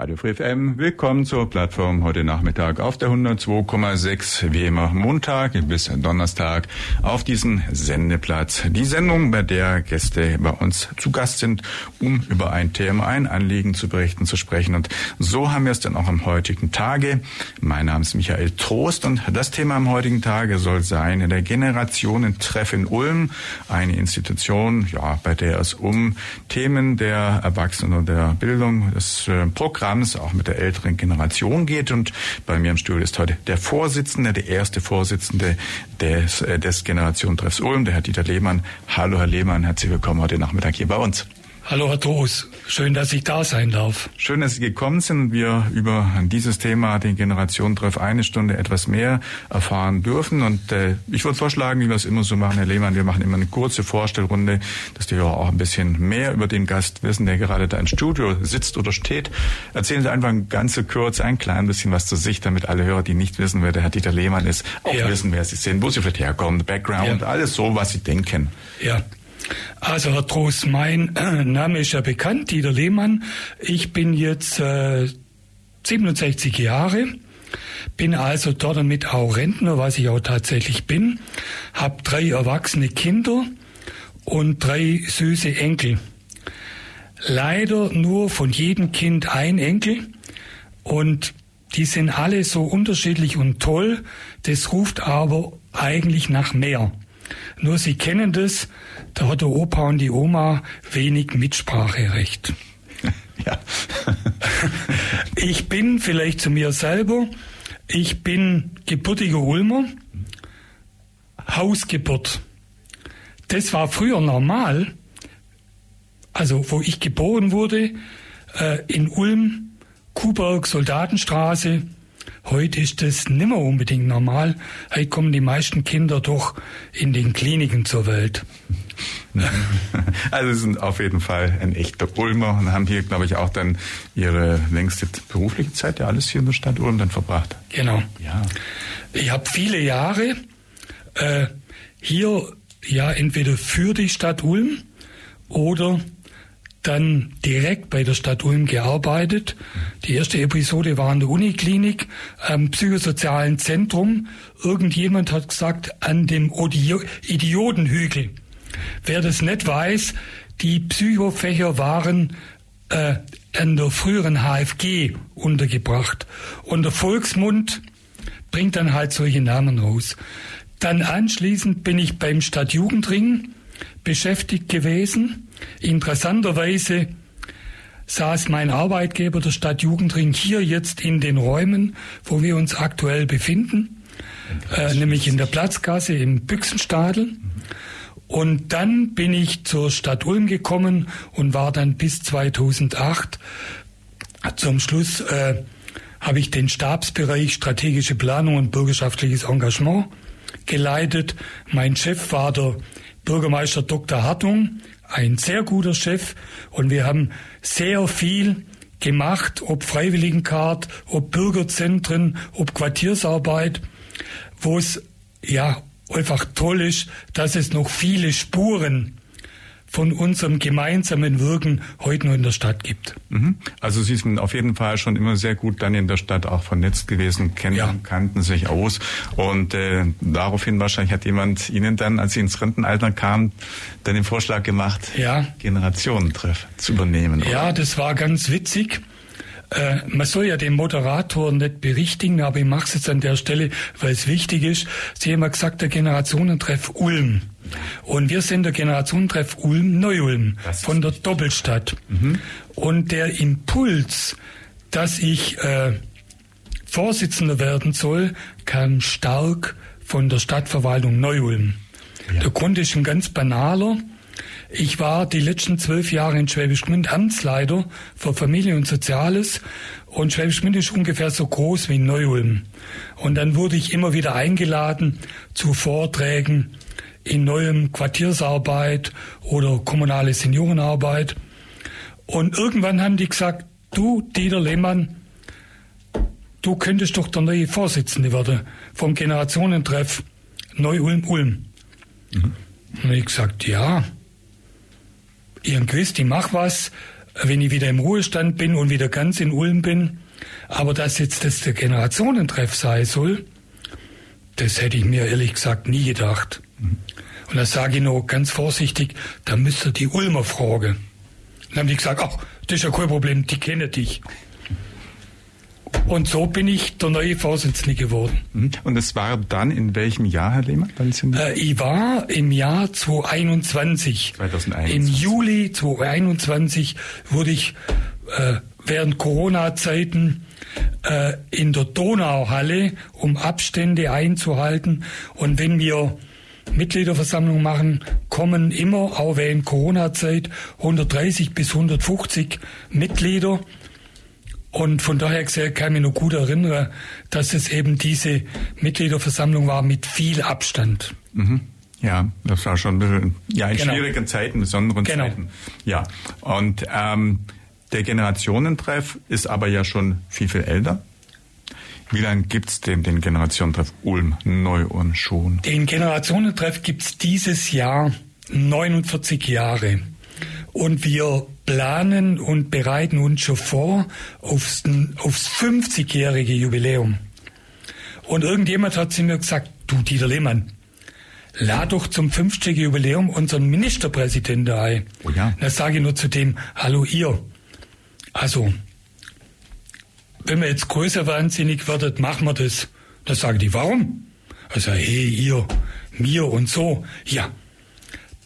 Radio Free FM, willkommen zur Plattform heute Nachmittag auf der 102,6, wie immer Montag bis Donnerstag auf diesen Sendeplatz. Die Sendung, bei der Gäste bei uns zu Gast sind, um über ein Thema, ein Anliegen zu berichten, zu sprechen. Und so haben wir es dann auch am heutigen Tage. Mein Name ist Michael Trost und das Thema am heutigen Tage soll sein der Generationentreff in Ulm, eine Institution, ja, bei der es um Themen der Erwachsenen und der Bildung, des äh, Programms Programms auch mit der älteren Generation geht. Und bei mir im Studio ist heute der Vorsitzende, der erste Vorsitzende des, äh, des Generationentreffs Ulm, der Herr Dieter Lehmann. Hallo, Herr Lehmann, herzlich willkommen heute Nachmittag hier bei uns. Hallo Herr Toos, schön, dass ich da sein darf. Schön, dass Sie gekommen sind und wir über dieses Thema, den Generationentreff, eine Stunde etwas mehr erfahren dürfen. Und äh, ich würde vorschlagen, wie wir es immer so machen, Herr Lehmann, wir machen immer eine kurze Vorstellrunde, dass die Hörer auch ein bisschen mehr über den Gast wissen, der gerade da im Studio sitzt oder steht. Erzählen Sie einfach ganz so kurz ein klein bisschen was zu sich, damit alle Hörer, die nicht wissen, wer der Herr Dieter Lehmann ist, auch ja. wissen, wer Sie sind, wo Sie vielleicht herkommen, Background, ja. alles so, was Sie denken. Ja, also Herr Trost, mein äh, Name ist ja bekannt, Dieter Lehmann. Ich bin jetzt äh, 67 Jahre, bin also dort damit auch Rentner, was ich auch tatsächlich bin, habe drei erwachsene Kinder und drei süße Enkel. Leider nur von jedem Kind ein Enkel und die sind alle so unterschiedlich und toll, das ruft aber eigentlich nach mehr. Nur Sie kennen das, da hat der Opa und die Oma wenig Mitspracherecht. Ja. ich bin vielleicht zu mir selber, ich bin gebürtiger Ulmer, Hausgeburt. Das war früher normal, also wo ich geboren wurde, äh, in Ulm, Kuhberg, Soldatenstraße, Heute ist das nimmer unbedingt normal. Heute kommen die meisten Kinder doch in den Kliniken zur Welt. Also Sie sind auf jeden Fall ein echter Ulmer und haben hier, glaube ich, auch dann Ihre längste berufliche Zeit ja alles hier in der Stadt Ulm dann verbracht. Genau. Ja. Ich habe viele Jahre äh, hier ja entweder für die Stadt Ulm oder dann direkt bei der Stadt Ulm gearbeitet. Die erste Episode war in der Uniklinik am psychosozialen Zentrum. Irgendjemand hat gesagt, an dem Idiotenhügel. Wer das nicht weiß, die Psychofächer waren äh, an der früheren HFG untergebracht. Und der Volksmund bringt dann halt solche Namen raus. Dann anschließend bin ich beim Stadtjugendring beschäftigt gewesen Interessanterweise saß mein Arbeitgeber der Stadt Jugendring hier jetzt in den Räumen, wo wir uns aktuell befinden, äh, nämlich in der Platzgasse im Büchsenstadel. Und dann bin ich zur Stadt Ulm gekommen und war dann bis 2008. Zum Schluss äh, habe ich den Stabsbereich strategische Planung und bürgerschaftliches Engagement geleitet. Mein Chef war der Bürgermeister Dr. Hartung ein sehr guter Chef und wir haben sehr viel gemacht, ob Freiwilligencard, ob Bürgerzentren, ob Quartiersarbeit, wo es ja einfach toll ist, dass es noch viele Spuren von unserem gemeinsamen Wirken heute noch in der Stadt gibt. Mhm. Also Sie sind auf jeden Fall schon immer sehr gut dann in der Stadt auch vernetzt gewesen, kennen, ja. kannten sich aus und äh, daraufhin wahrscheinlich hat jemand Ihnen dann, als Sie ins Rentenalter kamen, dann den Vorschlag gemacht, ja. Generationentreff zu übernehmen. Oder? Ja, das war ganz witzig. Äh, man soll ja den Moderator nicht berichtigen, aber ich mache es jetzt an der Stelle, weil es wichtig ist. Sie haben ja gesagt, der Generationentreff Ulm. Und wir sind der Generationentreff Ulm Neu-Ulm von der Doppelstadt. Mhm. Und der Impuls, dass ich äh, Vorsitzender werden soll, kam stark von der Stadtverwaltung Neu-Ulm. Ja. Der Grund ist ein ganz banaler. Ich war die letzten zwölf Jahre in Schwäbisch Gmünd Amtsleiter für Familie und Soziales und Schwäbisch Gmünd ist ungefähr so groß wie Neu-Ulm. Und dann wurde ich immer wieder eingeladen zu Vorträgen in neuem Quartiersarbeit oder kommunale Seniorenarbeit. Und irgendwann haben die gesagt, du, Dieter Lehmann, du könntest doch der neue Vorsitzende werden vom Generationentreff Neu-Ulm-Ulm. Mhm. Und ich gesagt, ja, Ihren ich mach was, wenn ich wieder im Ruhestand bin und wieder ganz in Ulm bin. Aber dass jetzt das der Generationentreff sein soll, das hätte ich mir ehrlich gesagt nie gedacht. Und da sage ich noch ganz vorsichtig, da müsst ihr die Ulmer fragen. Dann haben die gesagt, ach, das ist ja kein Problem, die kennen dich. Und so bin ich der neue Vorsitzende geworden. Mhm. Und es war dann in welchem Jahr, Herr Lehmann? Äh, ich war im Jahr 2021. 2021. Im Juli 2021 wurde ich äh, während Corona-Zeiten äh, in der Donauhalle, um Abstände einzuhalten. Und wenn wir Mitgliederversammlung machen, kommen immer, auch während Corona-Zeit, 130 bis 150 Mitglieder. Und von daher gesehen kann ich mich noch gut erinnern, dass es eben diese Mitgliederversammlung war mit viel Abstand. Mhm. Ja, das war schon ein bisschen, ja, in genau. schwierigen Zeiten, besonderen genau. Zeiten. Ja, und ähm, der Generationentreff ist aber ja schon viel, viel älter. Wie lange gibt's denn den Generationentreff Ulm neu und schon? Den Generationentreff gibt's dieses Jahr 49 Jahre. Und wir planen und bereiten uns schon vor aufs, aufs 50-jährige Jubiläum. Und irgendjemand hat zu mir gesagt, du Dieter Lehmann, lad doch zum 50-jährigen Jubiläum unseren Ministerpräsidenten ein. Oh ja. Da sage ich nur zu dem, hallo ihr. Also, wenn wir jetzt größer wahnsinnig werdet, machen wir das. Da sagen die, warum? Also, hey, ihr, mir und so. Ja,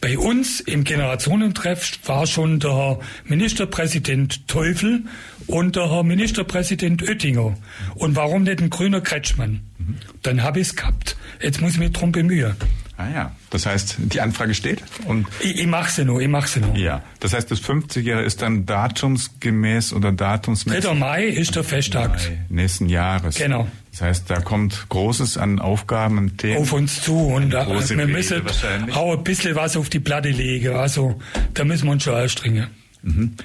bei uns im Generationentreff war schon der Herr Ministerpräsident Teufel und der Herr Ministerpräsident Oettinger. Und warum nicht ein grüner Kretschmann? Mhm. Dann habe ich es gehabt. Jetzt muss ich mich drum bemühen. Ah ja, das heißt, die Anfrage steht und ich, ich mache sie noch, ich mache sie noch. Ja, das heißt, das 50-Jährige ist dann datumsgemäß oder datumsmäßig. 3. Mai ist der Festtag. Mai nächsten Jahres. Genau. Das heißt, da kommt Großes an Aufgaben und Themen. Auf uns zu und da, wir müssen auch ein bisschen was auf die Platte legen. Also da müssen wir uns schon anstrengen. Mhm.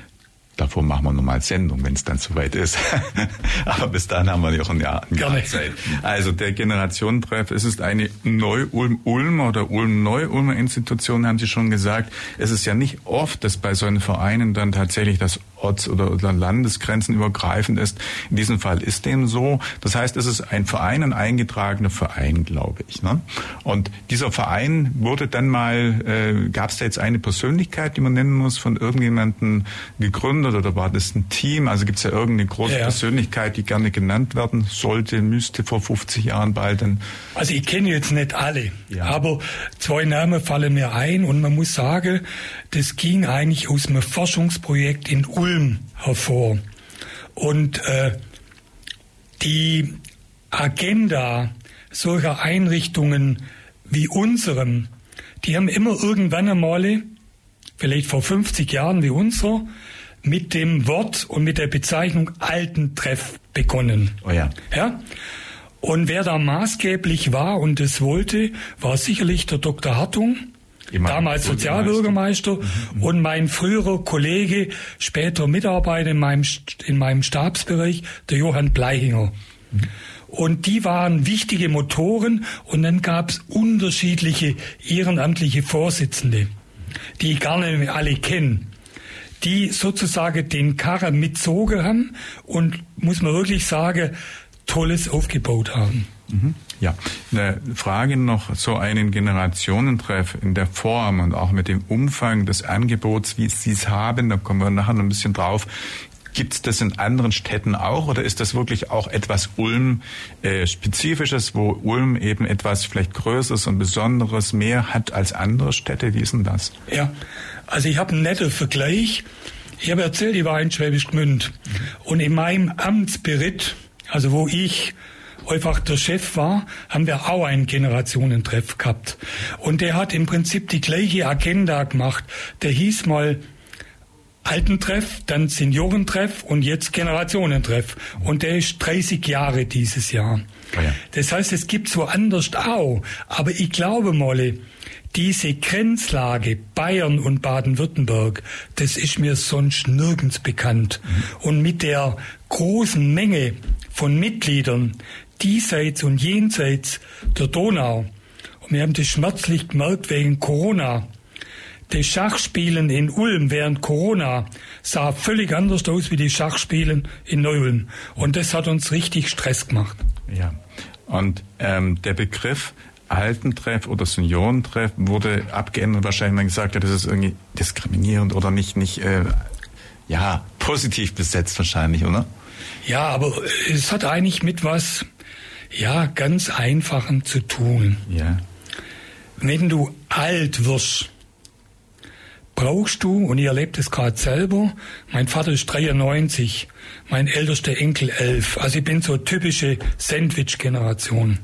Davor machen wir nochmal Sendung, wenn es dann soweit ist. Aber bis dahin haben wir ja auch ein Jahr, ein Jahr Zeit. Also der Generationentreff, es ist eine Neu-Ulm-Ulm oder Ulm-Neu-Ulmer Institution, haben Sie schon gesagt. Es ist ja nicht oft, dass bei solchen Vereinen dann tatsächlich das Orts- oder, oder Landesgrenzen übergreifend ist. In diesem Fall ist dem so. Das heißt, es ist ein Verein, ein eingetragener Verein, glaube ich. Ne? Und dieser Verein wurde dann mal, äh, gab es da jetzt eine Persönlichkeit, die man nennen muss, von irgendjemandem gegründet oder war das ein Team? Also gibt es ja irgendeine große ja. Persönlichkeit, die gerne genannt werden sollte, müsste vor 50 Jahren bald dann. Also ich kenne jetzt nicht alle, ja. aber zwei Namen fallen mir ein und man muss sagen, das ging eigentlich aus einem Forschungsprojekt in Ulm hervor. Und äh, die Agenda solcher Einrichtungen wie unserem, die haben immer irgendwann einmal, vielleicht vor 50 Jahren wie unser, mit dem Wort und mit der Bezeichnung Altentreff begonnen. Oh ja. ja? Und wer da maßgeblich war und es wollte, war sicherlich der Dr. Hartung, damals Sozialbürgermeister mhm, mhm. und mein früherer Kollege, später Mitarbeiter in meinem, in meinem Stabsbereich, der Johann Bleihinger. Mhm. Und die waren wichtige Motoren und dann gab es unterschiedliche ehrenamtliche Vorsitzende, die ich gar nicht alle kenne die sozusagen den Karren mitzogen haben und muss man wirklich sagen, Tolles aufgebaut haben. Mhm. Ja, eine Frage noch, so einen Generationentreff in der Form und auch mit dem Umfang des Angebots, wie Sie es haben, da kommen wir nachher noch ein bisschen drauf. Gibt es das in anderen Städten auch oder ist das wirklich auch etwas Ulm-spezifisches, äh, wo Ulm eben etwas vielleicht Größeres und Besonderes mehr hat als andere Städte? Wie ist denn das? Ja, also ich habe einen netten Vergleich. Ich habe erzählt, ich war in Schwäbisch Gmünd mhm. und in meinem Amtsbericht, also wo ich einfach der Chef war, haben wir auch einen Generationentreff gehabt. Und der hat im Prinzip die gleiche Agenda gemacht. Der hieß mal Altentreff, dann Seniorentreff und jetzt Generationentreff. Und der ist 30 Jahre dieses Jahr. Oh ja. Das heißt, es gibt so anders auch. Aber ich glaube, Molle, diese Grenzlage Bayern und Baden-Württemberg, das ist mir sonst nirgends bekannt. Mhm. Und mit der großen Menge von Mitgliedern diesseits und jenseits der Donau, und wir haben das schmerzlich gemerkt wegen Corona, das Schachspielen in Ulm während Corona sah völlig anders aus wie die Schachspielen in Neu-Ulm. Und das hat uns richtig Stress gemacht. Ja. Und ähm, der Begriff Altentreff oder Seniorentreff wurde abgeändert, wahrscheinlich man gesagt hat, das ist irgendwie diskriminierend oder nicht, nicht äh, ja, positiv besetzt wahrscheinlich, oder? Ja, aber es hat eigentlich mit was, ja, ganz Einfachem zu tun. Ja. Wenn du alt wirst, brauchst du, und ich erlebe das gerade selber, mein Vater ist 93, mein ältester Enkel 11, also ich bin so typische Sandwich-Generation.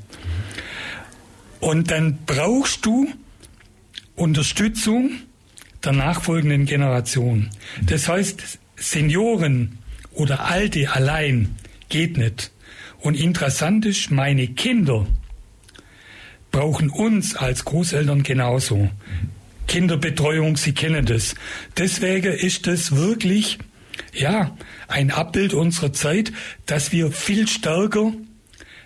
Und dann brauchst du Unterstützung der nachfolgenden Generation. Das heißt, Senioren oder Alte allein geht nicht. Und interessant ist, meine Kinder brauchen uns als Großeltern genauso. Kinderbetreuung, Sie kennen das. Deswegen ist das wirklich, ja, ein Abbild unserer Zeit, dass wir viel stärker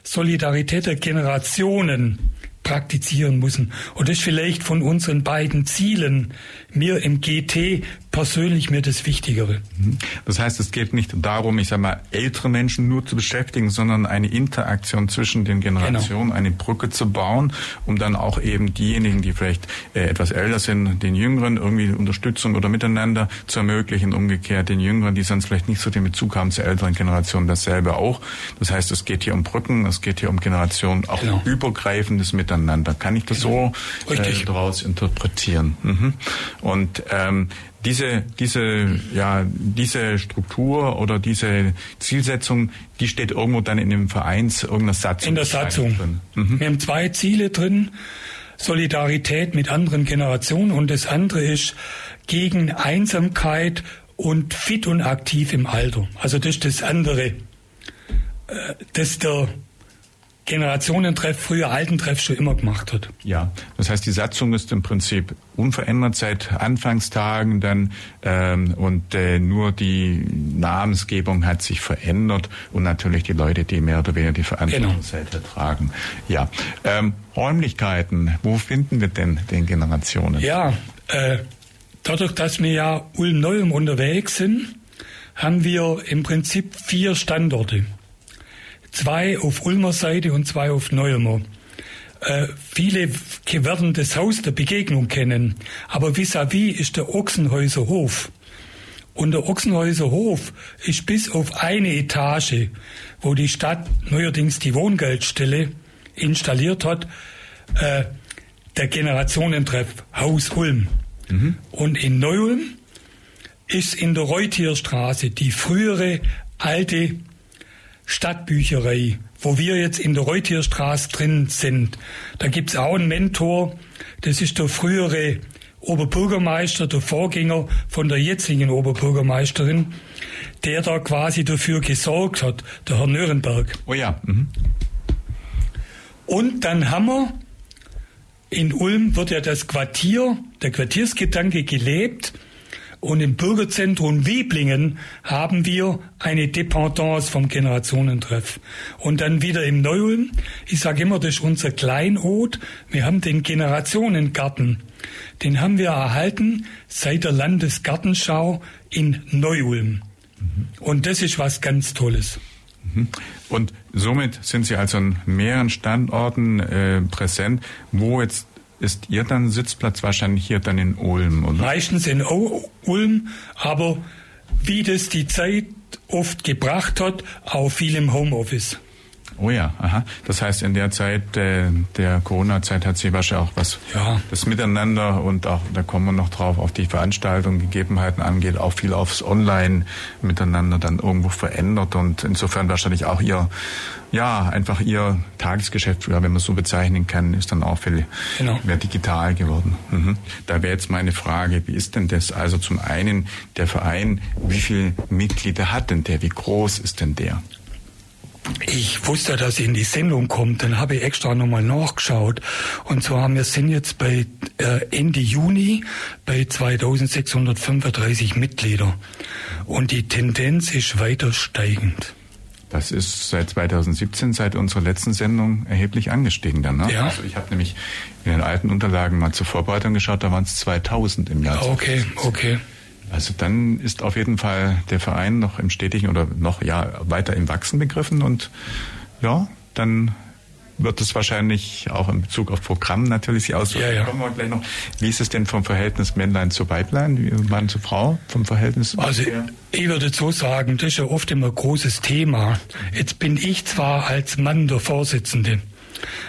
Solidarität der Generationen praktizieren müssen. Und das ist vielleicht von unseren beiden Zielen mir im GT persönlich mir das Wichtigere. Mhm. Das heißt, es geht nicht darum, ich sage mal, ältere Menschen nur zu beschäftigen, sondern eine Interaktion zwischen den Generationen, genau. eine Brücke zu bauen, um dann auch eben diejenigen, die vielleicht äh, etwas älter sind, den Jüngeren irgendwie Unterstützung oder Miteinander zu ermöglichen. Umgekehrt den Jüngeren, die sonst vielleicht nicht so den Bezug haben zur älteren Generation, dasselbe auch. Das heißt, es geht hier um Brücken, es geht hier um Generationen, auch genau. übergreifendes Miteinander. Kann ich das genau. so äh, daraus interpretieren? Mhm. Und ähm, diese, diese, ja, diese Struktur oder diese Zielsetzung, die steht irgendwo dann in dem Vereins irgendeiner Satzung. In der Satzung. Mhm. Wir haben zwei Ziele drin. Solidarität mit anderen Generationen und das andere ist gegen Einsamkeit und fit und aktiv im Alter. Also das ist das andere. Äh, das der Generationentreff, früher Altentreff schon immer gemacht hat. Ja, das heißt, die Satzung ist im Prinzip unverändert seit Anfangstagen dann ähm, und äh, nur die Namensgebung hat sich verändert und natürlich die Leute, die mehr oder weniger die Verantwortung genau. tragen. Ja, ähm, Räumlichkeiten, wo finden wir denn den Generationen? Ja, äh, dadurch, dass wir ja Ulm-Neulm unterwegs sind, haben wir im Prinzip vier Standorte zwei auf Ulmer Seite und zwei auf Neumer. Äh, viele werden das Haus der Begegnung kennen, aber vis-à-vis -vis ist der Ochsenhäuser Hof. Und der Ochsenhäuser Hof ist bis auf eine Etage, wo die Stadt neuerdings die Wohngeldstelle installiert hat, äh, der Generationentreff Haus Ulm. Mhm. Und in Neu-Ulm ist in der Reutierstraße die frühere alte Stadtbücherei, wo wir jetzt in der Reutierstraße drin sind. Da gibt's auch einen Mentor, das ist der frühere Oberbürgermeister, der Vorgänger von der jetzigen Oberbürgermeisterin, der da quasi dafür gesorgt hat, der Herr Nürnberg. Oh ja. Mhm. Und dann haben wir in Ulm wird ja das Quartier, der Quartiersgedanke gelebt. Und im Bürgerzentrum Wieblingen haben wir eine Dependance vom Generationentreff. Und dann wieder im Neu-Ulm, ich sage immer, das ist unser Kleinod, wir haben den Generationengarten. Den haben wir erhalten seit der Landesgartenschau in Neu-Ulm. Mhm. Und das ist was ganz Tolles. Mhm. Und somit sind Sie also an mehreren Standorten äh, präsent, wo jetzt ist Ihr dann Sitzplatz wahrscheinlich hier dann in Ulm, oder? Meistens in Ulm, aber wie das die Zeit oft gebracht hat, auch viel im Homeoffice. Oh ja, aha. Das heißt, in der Zeit äh, der Corona-Zeit hat sich wahrscheinlich auch was ja. das Miteinander und auch, da kommen wir noch drauf, auf die Veranstaltung, Gegebenheiten angeht, auch viel aufs Online-Miteinander dann irgendwo verändert und insofern wahrscheinlich auch ihr, ja, einfach ihr Tagesgeschäft, ja, wenn man so bezeichnen kann, ist dann auch viel genau. mehr digital geworden. Mhm. Da wäre jetzt meine Frage, wie ist denn das? Also zum einen der Verein, wie viele Mitglieder hat denn der? Wie groß ist denn der? Ich wusste, dass sie in die Sendung kommt, dann habe ich extra nochmal nachgeschaut. Und zwar, wir sind jetzt bei äh, Ende Juni bei 2635 Mitglieder. Und die Tendenz ist weiter steigend. Das ist seit 2017, seit unserer letzten Sendung, erheblich angestiegen dann. Ne? Ja. Also ich habe nämlich in den alten Unterlagen mal zur Vorbereitung geschaut, da waren es 2000 im Jahr. Okay, okay. Also dann ist auf jeden Fall der Verein noch im stetigen oder noch ja weiter im Wachsen begriffen und ja, dann wird es wahrscheinlich auch in Bezug auf Programm natürlich sich auswirken. Ja, ja. Kommen wir gleich noch. Wie ist es denn vom Verhältnis Männlein zu Weiblein, Mann zu Frau, vom Verhältnis? Also ich würde so sagen, das ist ja oft immer ein großes Thema. Jetzt bin ich zwar als Mann der Vorsitzende,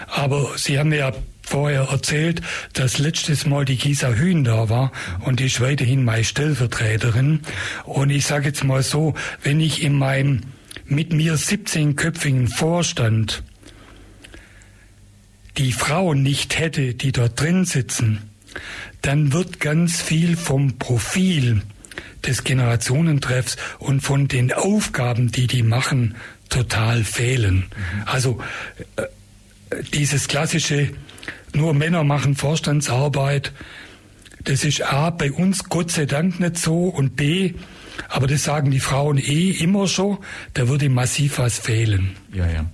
aber Sie haben ja vorher erzählt, dass letztes Mal die Gisa Hühn da war und die ist weiterhin meine Stellvertreterin. Und ich sage jetzt mal so, wenn ich in meinem mit mir 17-köpfigen Vorstand die Frauen nicht hätte, die dort drin sitzen, dann wird ganz viel vom Profil des Generationentreffs und von den Aufgaben, die die machen, total fehlen. Also äh, dieses klassische nur Männer machen Vorstandsarbeit. Das ist A, bei uns Gott sei Dank nicht so und B, aber das sagen die Frauen eh immer schon, da würde massiv was fehlen. Ja, ja.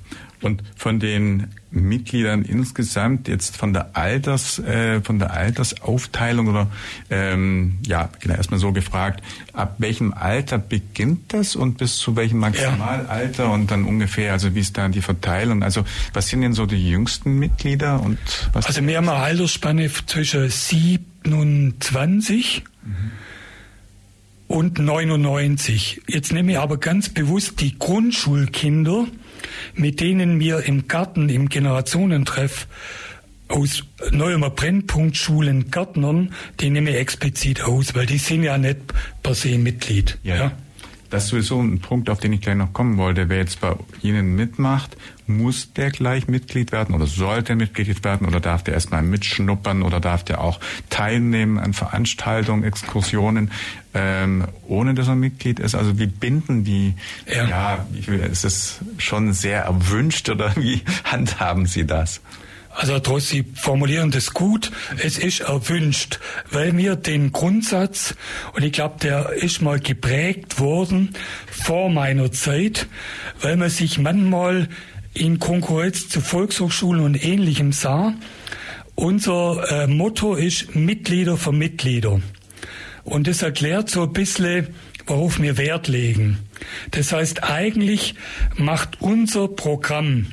Und von den Mitgliedern insgesamt jetzt von der Alters, äh, von der Altersaufteilung oder ähm, ja, genau erstmal so gefragt, ab welchem Alter beginnt das und bis zu welchem Maximalalter ja. und dann ungefähr, also wie ist da die Verteilung? Also was sind denn so die jüngsten Mitglieder und was? Also wir haben eine Altersspanne zwischen 27 mhm. und 99. Jetzt nehme ich aber ganz bewusst die Grundschulkinder mit denen wir im Garten, im Generationentreff aus Neuemer Brennpunktschulen Gärtnern, die nehme ich explizit aus, weil die sind ja nicht per se Mitglied. Ja. ja. Das ist sowieso ein Punkt, auf den ich gleich noch kommen wollte. Wer jetzt bei Ihnen mitmacht, muss der gleich Mitglied werden oder sollte Mitglied werden oder darf der erstmal mitschnuppern oder darf der auch teilnehmen an Veranstaltungen, Exkursionen, ähm, ohne dass er Mitglied ist? Also wie binden die, ja, ja ist es schon sehr erwünscht oder wie handhaben Sie das? Also Trost, Sie formulieren das gut. Es ist erwünscht, weil wir den Grundsatz, und ich glaube, der ist mal geprägt worden vor meiner Zeit, weil man sich manchmal in Konkurrenz zu Volkshochschulen und Ähnlichem sah. Unser äh, Motto ist Mitglieder für Mitglieder. Und das erklärt so ein bisschen, worauf wir Wert legen. Das heißt, eigentlich macht unser Programm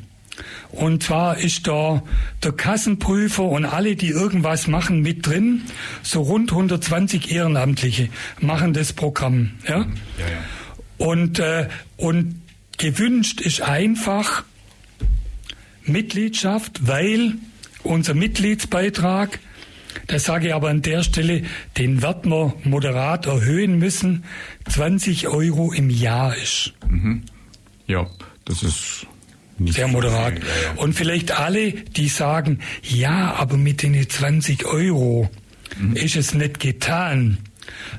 und zwar ist da der Kassenprüfer und alle, die irgendwas machen, mit drin. So rund 120 Ehrenamtliche machen das Programm. Ja? ja, ja. Und, äh, und gewünscht ist einfach Mitgliedschaft, weil unser Mitgliedsbeitrag, das sage ich aber an der Stelle, den werden wir moderat erhöhen müssen, 20 Euro im Jahr ist. Mhm. Ja, das ist nicht sehr moderat. Und vielleicht alle, die sagen, ja, aber mit den 20 Euro mhm. ist es nicht getan,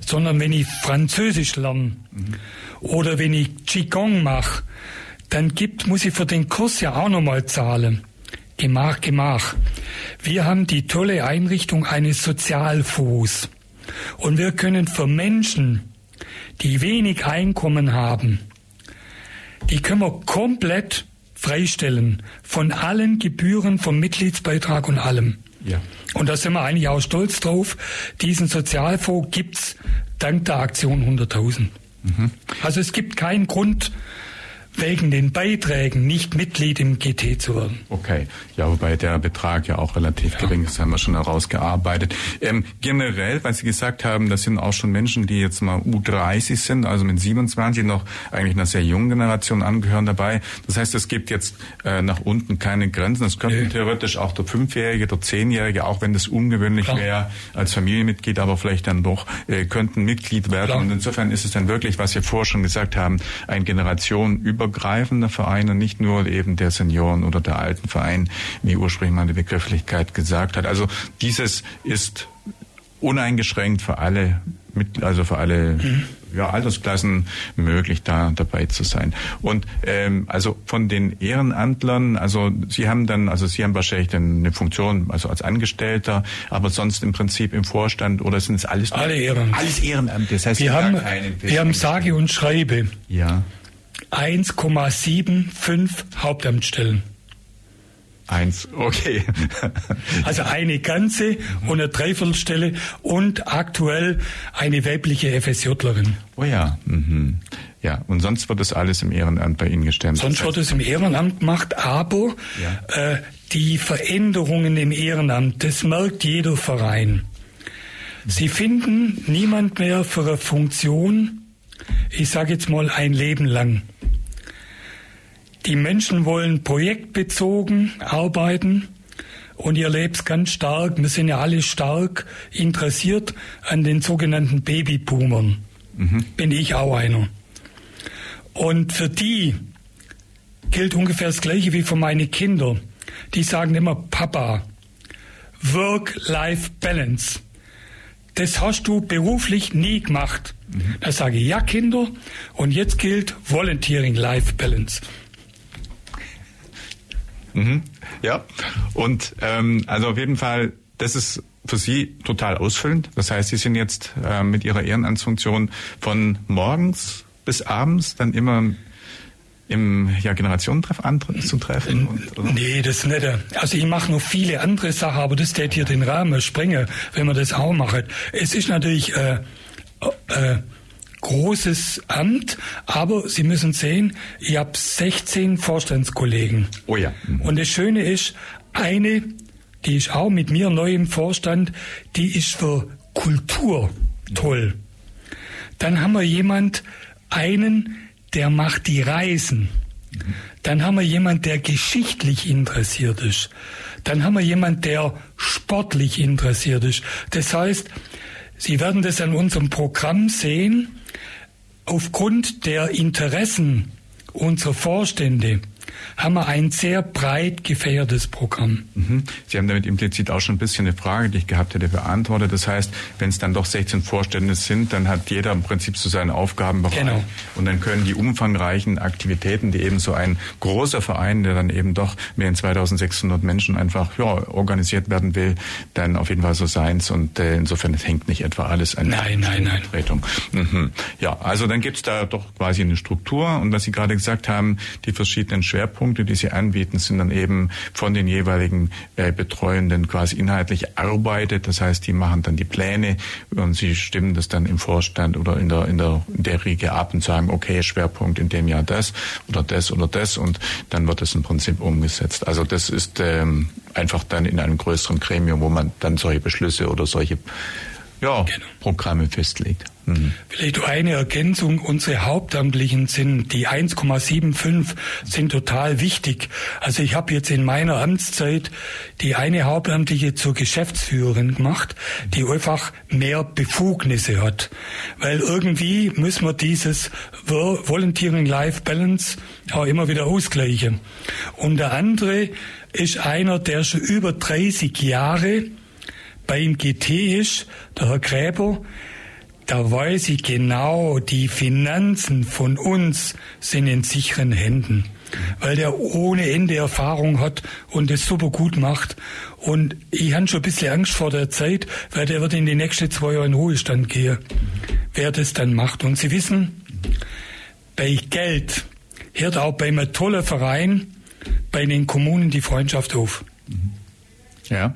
sondern wenn ich Französisch lerne mhm. oder wenn ich Qigong mache, dann gibt, muss ich für den Kurs ja auch nochmal zahlen. Gemach, gemach. Wir haben die tolle Einrichtung eines Sozialfonds. Und wir können für Menschen, die wenig Einkommen haben, die können wir komplett freistellen von allen Gebühren, vom Mitgliedsbeitrag und allem. Ja. Und da sind wir eigentlich auch stolz drauf. Diesen Sozialfonds gibt's dank der Aktion 100.000. Mhm. Also es gibt keinen Grund, wegen den Beiträgen nicht Mitglied im GT zu werden. Okay, ja, wobei der Betrag ja auch relativ ja. gering ist, haben wir schon herausgearbeitet. Ähm, generell, weil Sie gesagt haben, das sind auch schon Menschen, die jetzt mal U30 sind, also mit 27 noch eigentlich einer sehr jungen Generation angehören dabei. Das heißt, es gibt jetzt äh, nach unten keine Grenzen. Es könnten nee. theoretisch auch der Fünfjährige, der Zehnjährige, auch wenn das ungewöhnlich wäre als Familienmitglied, aber vielleicht dann doch, äh, könnten Mitglied werden. Klar. Und insofern ist es dann wirklich, was wir vorher schon gesagt haben, ein generationenübergreifender Verein und nicht nur eben der Senioren- oder der Altenverein, wie ursprünglich mal die Begrifflichkeit gesagt hat. Also dieses ist uneingeschränkt für alle also für alle mhm. ja, Altersklassen möglich, da dabei zu sein. Und ähm, also von den Ehrenamtlern, also Sie haben dann, also Sie haben wahrscheinlich dann eine Funktion, also als Angestellter, aber sonst im Prinzip im Vorstand oder sind es alles alle Ehrenamt. Alles Ehrenamt. Das heißt, wir haben, wir haben sage und schreibe. Ja. 1,75 Hauptamtsstellen. Eins, okay. also eine ganze und eine Dreiviertelstelle und aktuell eine weibliche FSJlerin. Oh ja. Mhm. Ja, und sonst wird das alles im Ehrenamt bei Ihnen gestemmt. Sonst wird es im Ehrenamt gemacht, aber ja. äh, die Veränderungen im Ehrenamt, das merkt jeder Verein. Sie finden niemand mehr für eine Funktion, ich sage jetzt mal ein Leben lang. Die Menschen wollen projektbezogen arbeiten und ihr lebt ganz stark, wir sind ja alle stark interessiert an den sogenannten Babyboomern. Mhm. Bin ich auch einer. Und für die gilt ungefähr das Gleiche wie für meine Kinder. Die sagen immer Papa, Work-Life-Balance. Das hast du beruflich nie gemacht. Mhm. Da sage ich ja, Kinder. Und jetzt gilt Volunteering Life Balance. Mhm. Ja, und ähm, also auf jeden Fall, das ist für Sie total ausfüllend. Das heißt, Sie sind jetzt äh, mit Ihrer Ehrenamtsfunktion von morgens bis abends dann immer im ja, Generationentreff anzutreffen? Und? Nee, das nicht. Also ich mache noch viele andere Sachen, aber das tät hier den Rahmen sprengen, wenn man das auch macht. Es ist natürlich äh, äh, großes Amt, aber Sie müssen sehen, ich habe 16 Vorstandskollegen. Oh ja. Mhm. Und das Schöne ist, eine, die ist auch mit mir neu im Vorstand, die ist für Kultur toll. Dann haben wir jemand, einen, der macht die Reisen. Dann haben wir jemand, der geschichtlich interessiert ist. Dann haben wir jemand, der sportlich interessiert ist. Das heißt, Sie werden das an unserem Programm sehen aufgrund der Interessen unserer Vorstände haben wir ein sehr breit gefächertes Programm. Mhm. Sie haben damit implizit auch schon ein bisschen eine Frage, die ich gehabt hätte, beantwortet. Das heißt, wenn es dann doch 16 Vorstände sind, dann hat jeder im Prinzip zu so seinen Aufgabenbereich. Genau. Und dann können die umfangreichen Aktivitäten, die eben so ein großer Verein, der dann eben doch mehr als 2600 Menschen einfach ja, organisiert werden will, dann auf jeden Fall so seins. Und äh, insofern hängt nicht etwa alles an nein, nein, nein. Vertretung. Mhm. Ja, also dann gibt es da doch quasi eine Struktur. Und was Sie gerade gesagt haben, die verschiedenen Schwerpunkte, die Sie anbieten, sind dann eben von den jeweiligen äh, Betreuenden quasi inhaltlich erarbeitet. Das heißt, die machen dann die Pläne und Sie stimmen das dann im Vorstand oder in der, in der, in der Riege ab und sagen, okay, Schwerpunkt in dem Jahr das oder das oder das und dann wird es im Prinzip umgesetzt. Also das ist ähm, einfach dann in einem größeren Gremium, wo man dann solche Beschlüsse oder solche ja, genau. Programme festlegt. Mhm. Vielleicht eine Ergänzung. Unsere Hauptamtlichen sind, die 1,75 sind total wichtig. Also ich habe jetzt in meiner Amtszeit die eine Hauptamtliche zur Geschäftsführerin gemacht, die einfach mehr Befugnisse hat. Weil irgendwie müssen wir dieses Volunteering Life Balance auch immer wieder ausgleichen. Und der andere ist einer, der schon über 30 Jahre beim GT ist, der Herr Gräber, da weiß ich genau, die Finanzen von uns sind in sicheren Händen, weil der ohne Ende Erfahrung hat und es super gut macht. Und ich habe schon ein bisschen Angst vor der Zeit, weil der wird in die nächsten zwei Jahre in Ruhestand gehen, wer das dann macht. Und Sie wissen, bei Geld hört auch bei einem tollen Verein bei den Kommunen die Freundschaft auf. Ja.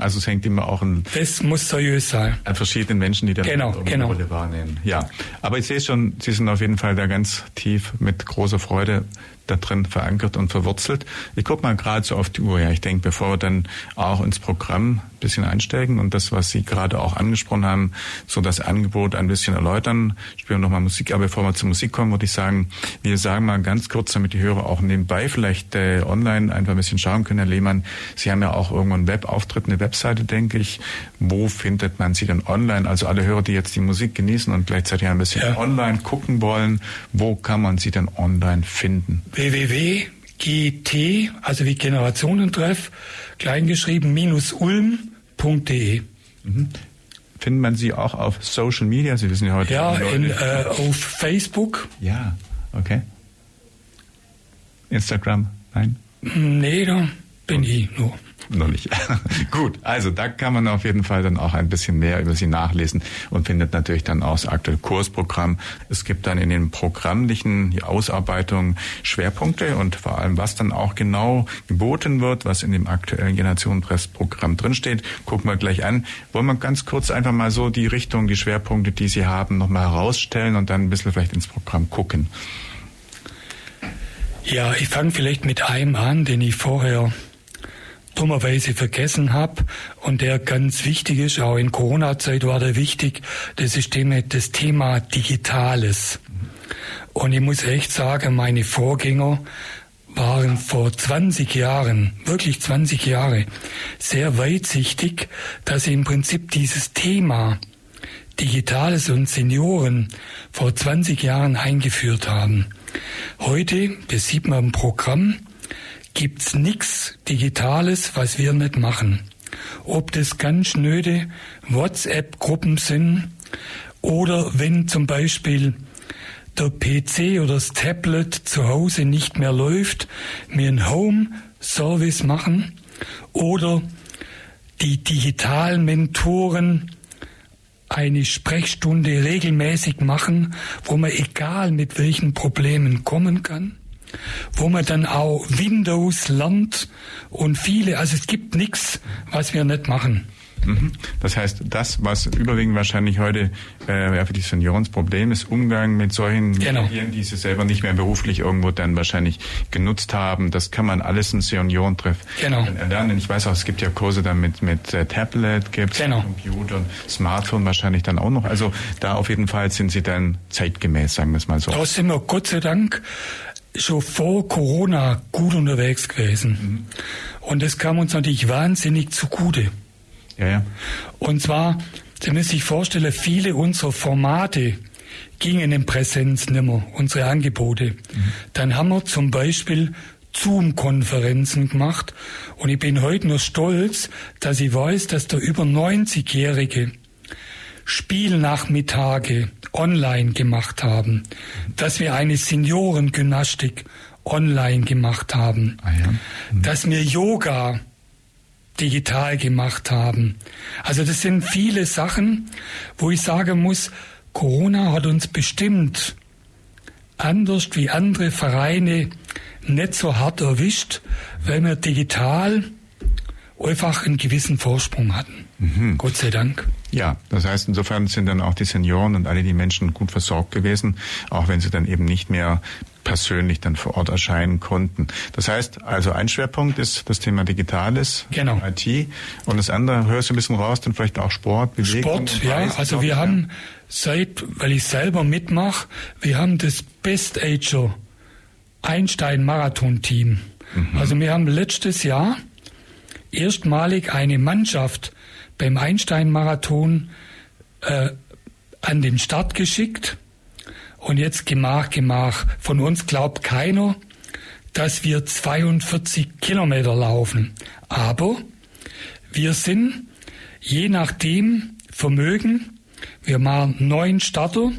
Also es hängt immer auch ein. Das muss seriös sein. An verschiedenen Menschen, die dann genau, eine genau. Rolle wahrnehmen. Ja. Aber ich sehe schon, Sie sind auf jeden Fall da ganz tief mit großer Freude da drin verankert und verwurzelt. Ich gucke mal gerade so auf die Uhr. Ja, ich denke, bevor wir dann auch ins Programm ein bisschen einsteigen und das, was Sie gerade auch angesprochen haben, so das Angebot ein bisschen erläutern, spielen wir nochmal Musik. Aber bevor wir zur Musik kommen, würde ich sagen, wir sagen mal ganz kurz, damit die Hörer auch nebenbei vielleicht äh, online einfach ein bisschen schauen können, Herr Lehmann. Sie haben ja auch irgendwo einen Webauftritt, eine Webseite, denke ich. Wo findet man Sie denn online? Also alle Hörer, die jetzt die Musik genießen und gleichzeitig ein bisschen ja. online gucken wollen, wo kann man Sie denn online finden? www.gt, also wie Generationentreff, kleingeschrieben, minus ulm.de. Mhm. Findet man Sie auch auf Social Media? Sie wissen ja heute. Ja, in, äh, auf Facebook. Ja, okay. Instagram? Nein? Nee, da bin ich nur noch nicht. Gut, also da kann man auf jeden Fall dann auch ein bisschen mehr über sie nachlesen und findet natürlich dann auch das aktuelle Kursprogramm. Es gibt dann in den programmlichen Ausarbeitungen Schwerpunkte und vor allem, was dann auch genau geboten wird, was in dem aktuellen Generationenpressprogramm drinsteht, gucken wir gleich an. Wollen wir ganz kurz einfach mal so die Richtung, die Schwerpunkte, die Sie haben, nochmal herausstellen und dann ein bisschen vielleicht ins Programm gucken. Ja, ich fange vielleicht mit einem an, den ich vorher dummerweise vergessen habe und der ganz wichtig ist, auch in Corona-Zeit war der wichtig, das ist das Thema Digitales. Und ich muss echt sagen, meine Vorgänger waren vor 20 Jahren, wirklich 20 Jahre, sehr weitsichtig, dass sie im Prinzip dieses Thema Digitales und Senioren vor 20 Jahren eingeführt haben. Heute, das sieht man im Programm, gibt's nichts Digitales, was wir nicht machen. Ob das ganz schnöde WhatsApp-Gruppen sind oder wenn zum Beispiel der PC oder das Tablet zu Hause nicht mehr läuft, wir einen Home-Service machen oder die Digitalmentoren eine Sprechstunde regelmäßig machen, wo man egal mit welchen Problemen kommen kann wo man dann auch Windows lernt und viele, also es gibt nichts, was wir nicht machen. Mhm. Das heißt, das, was überwiegend wahrscheinlich heute äh, für die Senioren das Problem ist, Umgang mit solchen genau. Medien, die sie selber nicht mehr beruflich irgendwo dann wahrscheinlich genutzt haben, das kann man alles in Seniorentreff genau. erlernen. Ich weiß auch, es gibt ja Kurse dann mit, mit äh, Tablet, gibt genau. Computer, Smartphone wahrscheinlich dann auch noch. Also da auf jeden Fall sind sie dann zeitgemäß, sagen wir es mal so. Da sind wir Gott sei Dank schon vor Corona gut unterwegs gewesen. Mhm. Und das kam uns natürlich wahnsinnig zugute. Ja, ja. Und zwar, Sie müssen sich vorstellen, viele unserer Formate gingen in Präsenz nimmer, unsere Angebote. Mhm. Dann haben wir zum Beispiel Zoom-Konferenzen gemacht und ich bin heute nur stolz, dass ich weiß, dass der über 90-Jährige Spielnachmittage online gemacht haben, dass wir eine Seniorengymnastik online gemacht haben, ah ja. mhm. dass wir Yoga digital gemacht haben. Also das sind viele Sachen, wo ich sagen muss, Corona hat uns bestimmt anders wie andere Vereine nicht so hart erwischt, weil wir digital einfach einen gewissen Vorsprung hatten. Mhm. Gott sei Dank. Ja, das heißt, insofern sind dann auch die Senioren und alle die Menschen gut versorgt gewesen, auch wenn sie dann eben nicht mehr persönlich dann vor Ort erscheinen konnten. Das heißt, also ein Schwerpunkt ist das Thema Digitales, genau. IT und das andere, hörst du ein bisschen raus, dann vielleicht auch Sport, Bewegung. Sport, ja, Reisen, also wir haben ja. seit, weil ich selber mitmache, wir haben das Best Ager Einstein Marathon Team. Mhm. Also wir haben letztes Jahr erstmalig eine Mannschaft beim Einstein-Marathon äh, an den Start geschickt. Und jetzt Gemach, Gemach. Von uns glaubt keiner, dass wir 42 Kilometer laufen. Aber wir sind je nachdem Vermögen, wir machen neun Starter,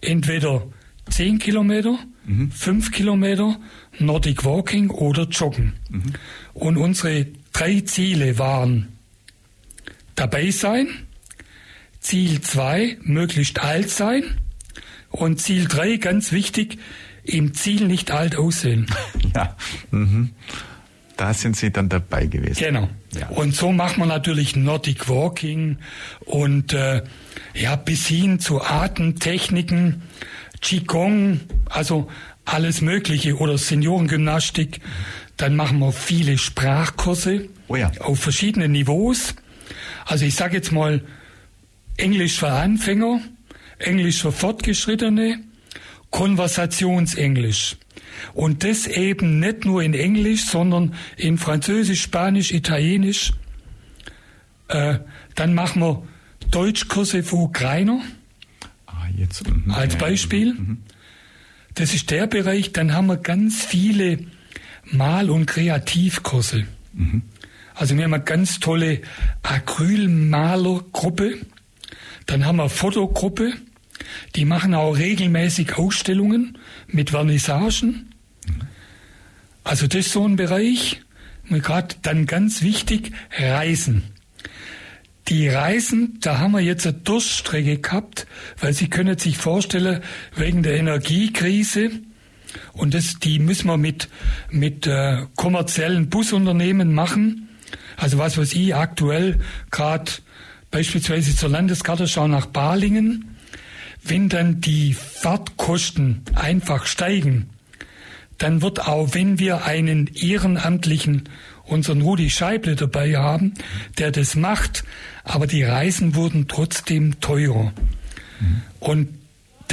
entweder 10 Kilometer, mhm. 5 Kilometer, Nordic Walking oder Joggen. Mhm. Und unsere drei Ziele waren dabei sein, Ziel 2 möglichst alt sein und Ziel 3 ganz wichtig, im Ziel nicht alt aussehen. Ja. Mhm. da sind Sie dann dabei gewesen. Genau. Ja. Und so macht man natürlich Nordic Walking und äh, ja bis hin zu Atemtechniken, Qigong, also alles Mögliche oder Seniorengymnastik. Dann machen wir viele Sprachkurse oh ja. auf verschiedenen Niveaus. Also ich sage jetzt mal Englisch für Anfänger, Englisch für Fortgeschrittene, Konversationsenglisch. Und das eben nicht nur in Englisch, sondern in Französisch, Spanisch, Italienisch. Äh, dann machen wir Deutschkurse für Ukrainer. Ah, jetzt. Als Beispiel. Mhm. Das ist der Bereich. Dann haben wir ganz viele Mal- und Kreativkurse. Mhm. Also wir haben eine ganz tolle Acrylmalergruppe. Dann haben wir eine Fotogruppe. Die machen auch regelmäßig Ausstellungen mit Vernissagen. Also das ist so ein Bereich. Und gerade dann ganz wichtig, Reisen. Die Reisen, da haben wir jetzt eine Durststrecke gehabt, weil Sie können sich vorstellen, wegen der Energiekrise, und das, die müssen wir mit, mit äh, kommerziellen Busunternehmen machen. Also was weiß ich, aktuell gerade beispielsweise zur Landesgartenschau nach Balingen, wenn dann die Fahrtkosten einfach steigen, dann wird auch, wenn wir einen ehrenamtlichen, unseren Rudi Scheible dabei haben, der das macht, aber die Reisen wurden trotzdem teurer. Mhm. Und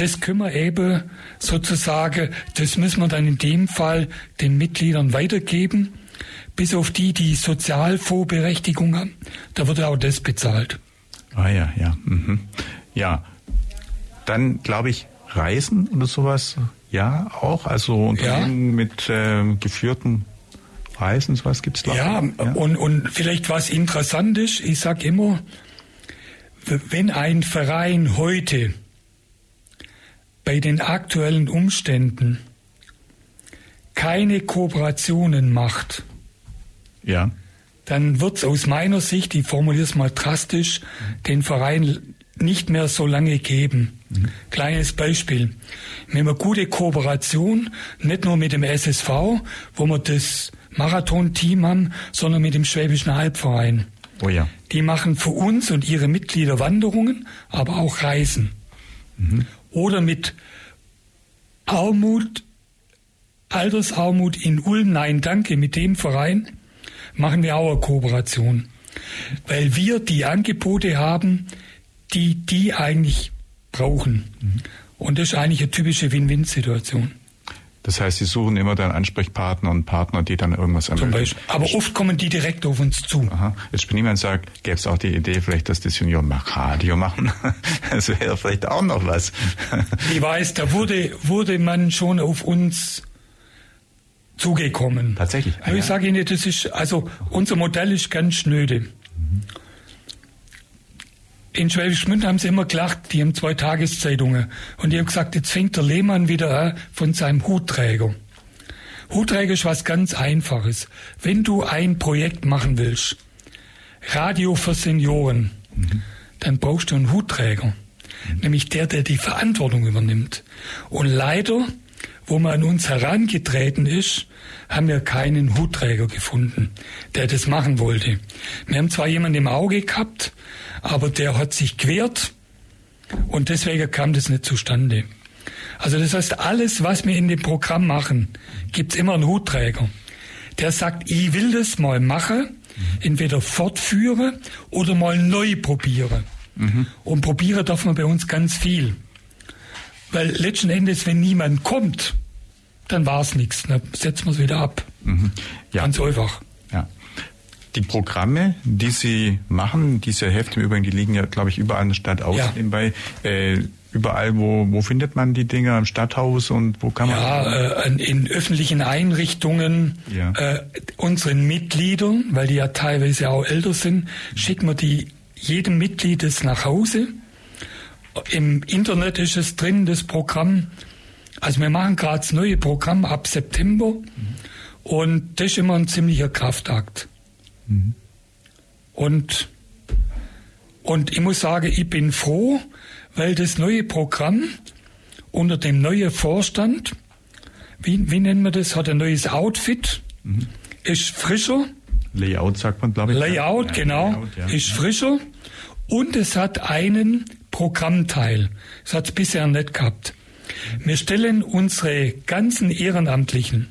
das können wir eben sozusagen, das müssen wir dann in dem Fall den Mitgliedern weitergeben, bis auf die, die Sozialvorberechtigung haben. Da wird auch das bezahlt. Ah ja, ja. Mhm. Ja, dann glaube ich Reisen oder sowas, ja auch, also Unternehmen ja. mit äh, geführten Reisen, sowas gibt es da. Ja, ja, Und, und vielleicht was Interessantes, ich sage immer, wenn ein Verein heute bei den aktuellen Umständen keine Kooperationen macht, ja. dann wird es aus meiner Sicht, ich formuliere es mal drastisch, den Verein nicht mehr so lange geben. Mhm. Kleines Beispiel. Wir haben eine gute Kooperation, nicht nur mit dem SSV, wo wir das Marathon-Team haben, sondern mit dem Schwäbischen Halbverein. Oh ja. Die machen für uns und ihre Mitglieder Wanderungen, aber auch Reisen. Mhm. Oder mit Armut, Altersarmut in Ulm, nein, danke, mit dem Verein machen wir auch eine Kooperation. Weil wir die Angebote haben, die die eigentlich brauchen. Mhm. Und das ist eigentlich eine typische Win-Win-Situation. Das heißt, Sie suchen immer dann Ansprechpartner und Partner, die dann irgendwas ermöglichen. Zum Beispiel. Aber oft kommen die direkt auf uns zu. Aha. Jetzt bin jemand sagt, gäbe es auch die Idee, vielleicht, dass die Senioren Radio machen. Das wäre vielleicht auch noch was. Ich weiß, da wurde, wurde man schon auf uns zugekommen. Tatsächlich. Ah, ja. Ich sage Ihnen, das ist, also unser Modell ist ganz schnöde. Mhm. In Schwäbisch Gmünd haben sie immer gelacht, die haben zwei Tageszeitungen. Und die haben gesagt, jetzt fängt der Lehmann wieder an von seinem Hutträger. Hutträger ist was ganz Einfaches. Wenn du ein Projekt machen willst, Radio für Senioren, mhm. dann brauchst du einen Hutträger. Mhm. Nämlich der, der die Verantwortung übernimmt. Und leider, wo man an uns herangetreten ist, haben wir keinen Hutträger gefunden, der das machen wollte. Wir haben zwar jemanden im Auge gehabt, aber der hat sich quert und deswegen kam das nicht zustande. Also das heißt, alles, was wir in dem Programm machen, gibt's immer einen Hutträger. Der sagt, ich will das mal machen, entweder fortführen oder mal neu probieren. Mhm. Und probieren darf man bei uns ganz viel. Weil letzten Endes, wenn niemand kommt, dann war's nichts. Dann setzen wir es wieder ab. Mhm. Ja. Ganz einfach. Ja. Die Programme, die Sie machen, diese Hefte im Übrigen, die liegen ja, glaube ich, überall in der Stadt aus. Ja. Nebenbei, äh, überall, wo, wo findet man die Dinger? Im Stadthaus und wo kann man? Ja, äh, in öffentlichen Einrichtungen. Ja. Äh, unseren Mitgliedern, weil die ja teilweise auch älter sind, schicken wir die jedem Mitglied das nach Hause. Im Internet ist es drin, das Programm. Also wir machen gerade das neue Programm ab September mhm. und das ist immer ein ziemlicher Kraftakt. Mhm. Und, und ich muss sagen, ich bin froh, weil das neue Programm unter dem neuen Vorstand, wie, wie nennen wir das, hat ein neues Outfit. Mhm. ist frischer. Layout sagt man, glaube ich. Layout, ja, genau, Layout, ja. ist frischer. Und es hat einen Programmteil. Das hat es bisher nicht gehabt. Wir stellen unsere ganzen Ehrenamtlichen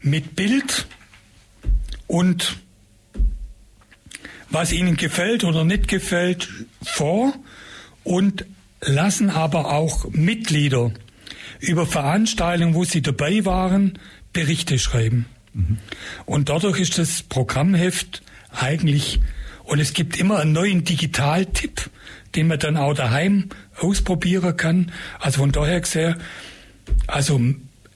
mit Bild und was ihnen gefällt oder nicht gefällt vor und lassen aber auch Mitglieder über Veranstaltungen, wo sie dabei waren, Berichte schreiben. Mhm. Und dadurch ist das Programmheft eigentlich, und es gibt immer einen neuen Digitaltipp, den man dann auch daheim ausprobieren kann. Also von daher gesehen, also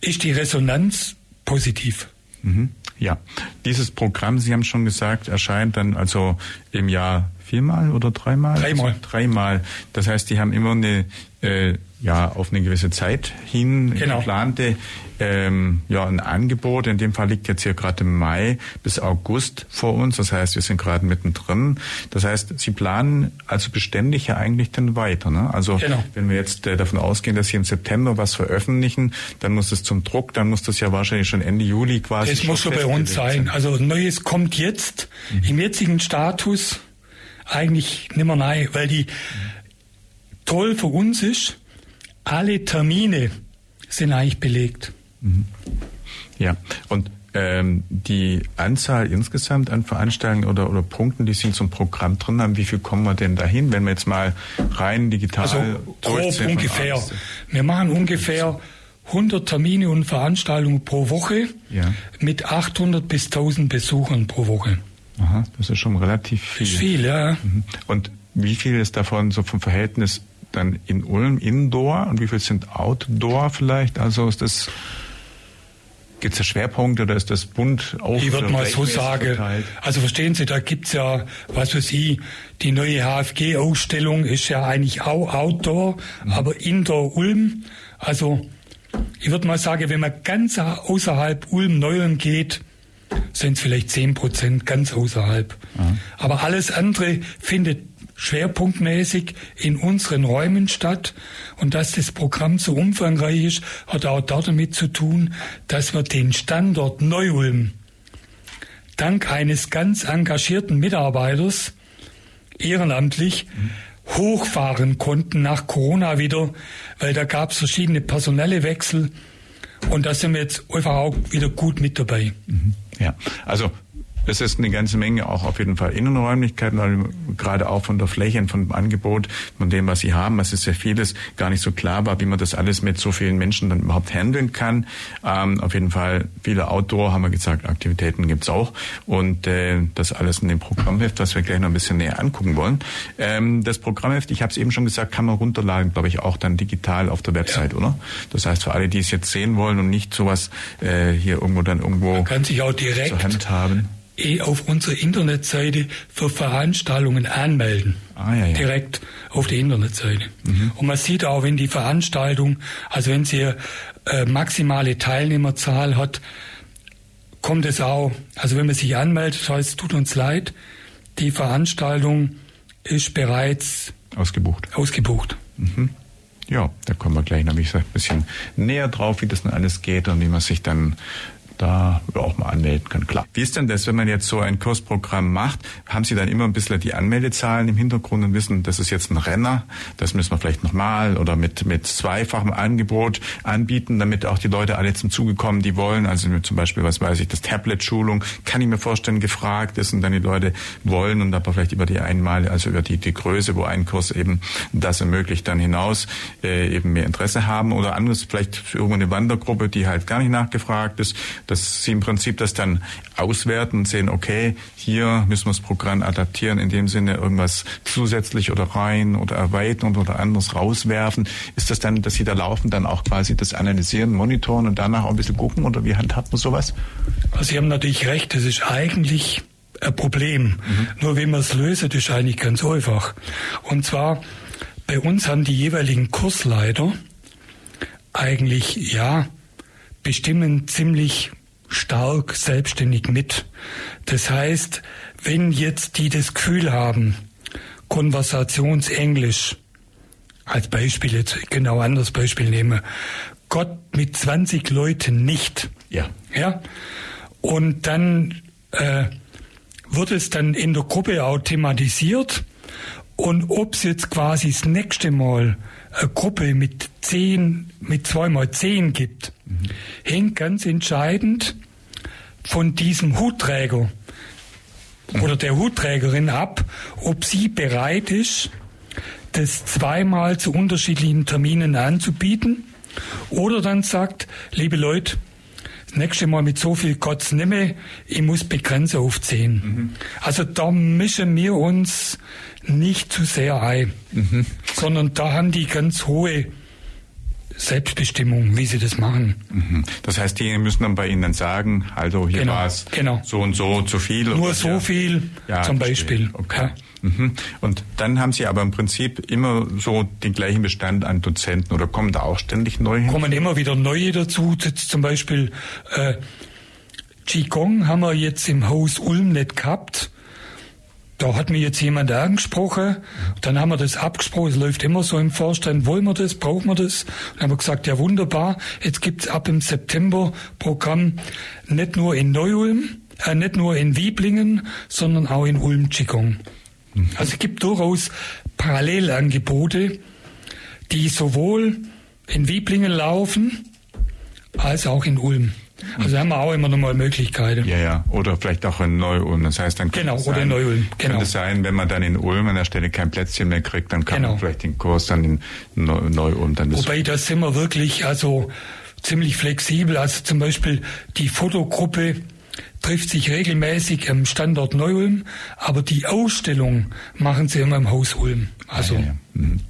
ist die Resonanz positiv. Mhm. Ja, dieses Programm, Sie haben schon gesagt, erscheint dann also im Jahr viermal oder dreimal? Dreimal. Also dreimal. Das heißt, die haben immer eine äh, ja auf eine gewisse Zeit hin genau. geplante ähm, ja ein Angebot. In dem Fall liegt jetzt hier gerade im Mai bis August vor uns. Das heißt, wir sind gerade mittendrin. Das heißt, Sie planen also beständig ja eigentlich dann weiter. Ne? Also genau. wenn wir jetzt äh, davon ausgehen, dass Sie im September was veröffentlichen, dann muss es zum Druck, dann muss das ja wahrscheinlich schon Ende Juli quasi. Das muss schon bei uns sein. Also Neues kommt jetzt mhm. im jetzigen Status eigentlich nimmer nein, weil die toll für uns ist, alle Termine sind eigentlich belegt. Mhm. Ja, und ähm, die Anzahl insgesamt an Veranstaltungen oder, oder Punkten, die Sie in so einem Programm drin haben, wie viel kommen wir denn dahin, wenn wir jetzt mal rein digital Also grob ungefähr. Wir machen ungefähr 100 Termine und Veranstaltungen pro Woche ja. mit 800 bis 1000 Besuchern pro Woche. Aha, das ist schon relativ viel. Ist viel, ja. Mhm. Und wie viel ist davon so vom Verhältnis dann in Ulm Indoor und wie viel sind Outdoor vielleicht? Also ist das Gibt es da Schwerpunkte oder ist das bunt auf? Ich würde mal so sagen. Also verstehen Sie, da gibt's ja, was weiß ich, die neue HFG-Ausstellung ist ja eigentlich auch Outdoor, mhm. aber Indoor Ulm. Also ich würde mal sagen, wenn man ganz außerhalb Ulm-Neuem geht, sind es vielleicht zehn Prozent ganz außerhalb. Mhm. Aber alles andere findet schwerpunktmäßig in unseren Räumen statt. Und dass das Programm so umfangreich ist, hat auch damit zu tun, dass wir den Standort Neu-Ulm dank eines ganz engagierten Mitarbeiters ehrenamtlich hochfahren konnten nach Corona wieder, weil da gab es verschiedene personelle Wechsel und da sind wir jetzt einfach auch wieder gut mit dabei. Mhm. Ja, also es ist eine ganze Menge auch auf jeden Fall Innenräumlichkeiten, weil gerade auch von der Fläche und vom Angebot, von dem, was sie haben, es ist sehr vieles gar nicht so klar war, wie man das alles mit so vielen Menschen dann überhaupt handeln kann. Ähm, auf jeden Fall viele Outdoor, haben wir gesagt, Aktivitäten gibt's auch. Und äh, das alles in dem Programmheft, was wir gleich noch ein bisschen näher angucken wollen. Ähm, das Programmheft, ich habe es eben schon gesagt, kann man runterladen, glaube ich, auch dann digital auf der Website, ja. oder? Das heißt, für alle, die es jetzt sehen wollen und nicht sowas äh, hier irgendwo dann irgendwo man kann sich auch direkt zur Hand haben auf unserer Internetseite für Veranstaltungen anmelden. Ah, ja, ja. Direkt auf die Internetseite. Mhm. Und man sieht auch, wenn die Veranstaltung, also wenn sie äh, maximale Teilnehmerzahl hat, kommt es auch, also wenn man sich anmeldet, heißt, tut uns leid, die Veranstaltung ist bereits ausgebucht. Ausgebucht. Mhm. Ja, da kommen wir gleich noch ein bisschen näher drauf, wie das dann alles geht und wie man sich dann da auch mal anmelden können, klar. Wie ist denn das, wenn man jetzt so ein Kursprogramm macht? Haben Sie dann immer ein bisschen die Anmeldezahlen im Hintergrund und wissen, das ist jetzt ein Renner, das müssen wir vielleicht nochmal oder mit, mit zweifachem Angebot anbieten, damit auch die Leute alle zum Zuge kommen, die wollen. Also zum Beispiel, was weiß ich, das Tablet-Schulung, kann ich mir vorstellen, gefragt ist und dann die Leute wollen und aber vielleicht über die einmal, also über die, die Größe, wo ein Kurs eben das ermöglicht, dann hinaus äh, eben mehr Interesse haben oder anderes, vielleicht für irgendeine Wandergruppe, die halt gar nicht nachgefragt ist dass sie im Prinzip das dann auswerten und sehen, okay, hier müssen wir das Programm adaptieren, in dem Sinne irgendwas zusätzlich oder rein oder erweitern oder anders rauswerfen. Ist das dann, dass sie da laufen, dann auch quasi das analysieren, monitoren und danach auch ein bisschen gucken oder wie handhabt man sowas? Also Sie haben natürlich recht, das ist eigentlich ein Problem. Mhm. Nur wie man es löst, ist eigentlich ganz einfach. Und zwar, bei uns haben die jeweiligen Kursleiter eigentlich, ja, bestimmen ziemlich stark selbstständig mit. Das heißt, wenn jetzt die das Gefühl haben, Konversationsenglisch, als Beispiel jetzt genau anderes Beispiel nehme, Gott mit 20 Leuten nicht. Ja. Ja. Und dann äh, wird es dann in der Gruppe auch thematisiert. Und ob es jetzt quasi das nächste Mal eine Gruppe mit zehn, mit zweimal zehn gibt, mhm. hängt ganz entscheidend von diesem Hutträger mhm. oder der Hutträgerin ab, ob sie bereit ist, das zweimal zu unterschiedlichen Terminen anzubieten oder dann sagt, liebe Leute, das nächste Mal mit so viel Kotz nimme, ich muss begrenzen auf 10. Mhm. Also da mischen wir uns nicht zu sehr ein, mhm. sondern da haben die ganz hohe Selbstbestimmung, wie sie das machen. Mhm. Das heißt, die müssen dann bei Ihnen sagen, also hier genau, war es genau. so und so zu viel. Nur so ja. viel ja, zum Beispiel. Okay. Ja. Mhm. Und dann haben Sie aber im Prinzip immer so den gleichen Bestand an Dozenten oder kommen da auch ständig neue? Kommen immer wieder neue dazu. Zum Beispiel äh, Qigong haben wir jetzt im Haus Ulm nicht gehabt. Da hat mir jetzt jemand angesprochen, dann haben wir das abgesprochen, es läuft immer so im Vorstand, wollen wir das, brauchen wir das? Dann haben wir gesagt, ja wunderbar, jetzt gibt's ab im September Programm nicht nur in Neu-Ulm, äh, nicht nur in Wieblingen, sondern auch in Ulm-Qigong. Also es gibt durchaus Parallelangebote, die sowohl in Wieblingen laufen als auch in Ulm. Also haben wir auch immer noch mal Möglichkeiten. Ja, ja. Oder vielleicht auch in Neu-Ulm. Das heißt, dann genau, es oder sein, in Neu-Ulm. Genau. Könnte es sein, wenn man dann in Ulm an der Stelle kein Plätzchen mehr kriegt, dann kann genau. man vielleicht den Kurs dann in Neu-Ulm dann Wobei, da sind wir wirklich also ziemlich flexibel. Also zum Beispiel die Fotogruppe trifft sich regelmäßig am Standort Neu-Ulm, aber die Ausstellung machen sie immer im Haus Ulm. Also. Ah, ja, ja. Mhm.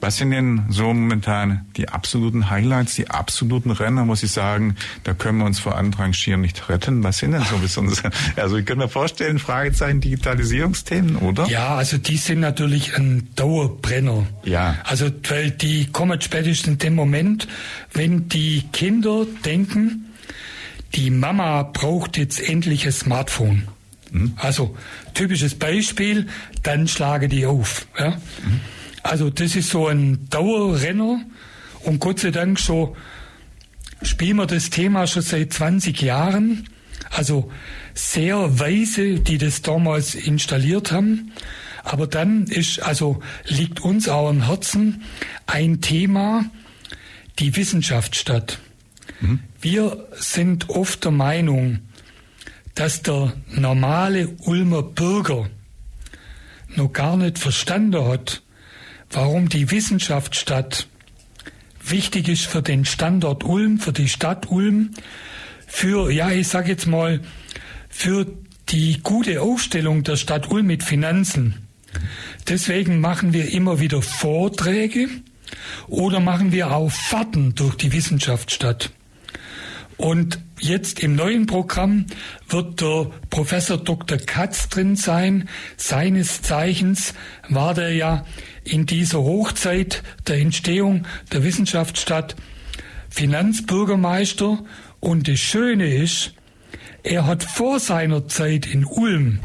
Was sind denn so momentan die absoluten Highlights, die absoluten Renner, muss ich sagen, da können wir uns vor Andrang schier nicht retten. Was sind denn so besonders? Also ich kann mir vorstellen, Fragezeichen Digitalisierungsthemen, oder? Ja, also die sind natürlich ein Dauerbrenner. Ja. Also weil die kommen spätestens in dem Moment, wenn die Kinder denken, die Mama braucht jetzt endlich ein Smartphone. Mhm. Also typisches Beispiel, dann schlage die auf. Ja? Mhm. Also das ist so ein Dauerrenner und Gott sei Dank schon spielen wir das Thema schon seit 20 Jahren. Also sehr weise, die das damals installiert haben. Aber dann ist, also liegt uns auch am Herzen ein Thema, die Wissenschaft statt. Wir sind oft der Meinung, dass der normale Ulmer Bürger noch gar nicht verstanden hat, warum die Wissenschaftsstadt wichtig ist für den Standort Ulm, für die Stadt Ulm, für, ja, ich sage jetzt mal, für die gute Aufstellung der Stadt Ulm mit Finanzen. Deswegen machen wir immer wieder Vorträge oder machen wir auch Fahrten durch die Wissenschaftsstadt. Und jetzt im neuen Programm wird der Professor Dr. Katz drin sein. Seines Zeichens war der ja in dieser Hochzeit der Entstehung der Wissenschaftsstadt Finanzbürgermeister. Und das Schöne ist, er hat vor seiner Zeit in Ulm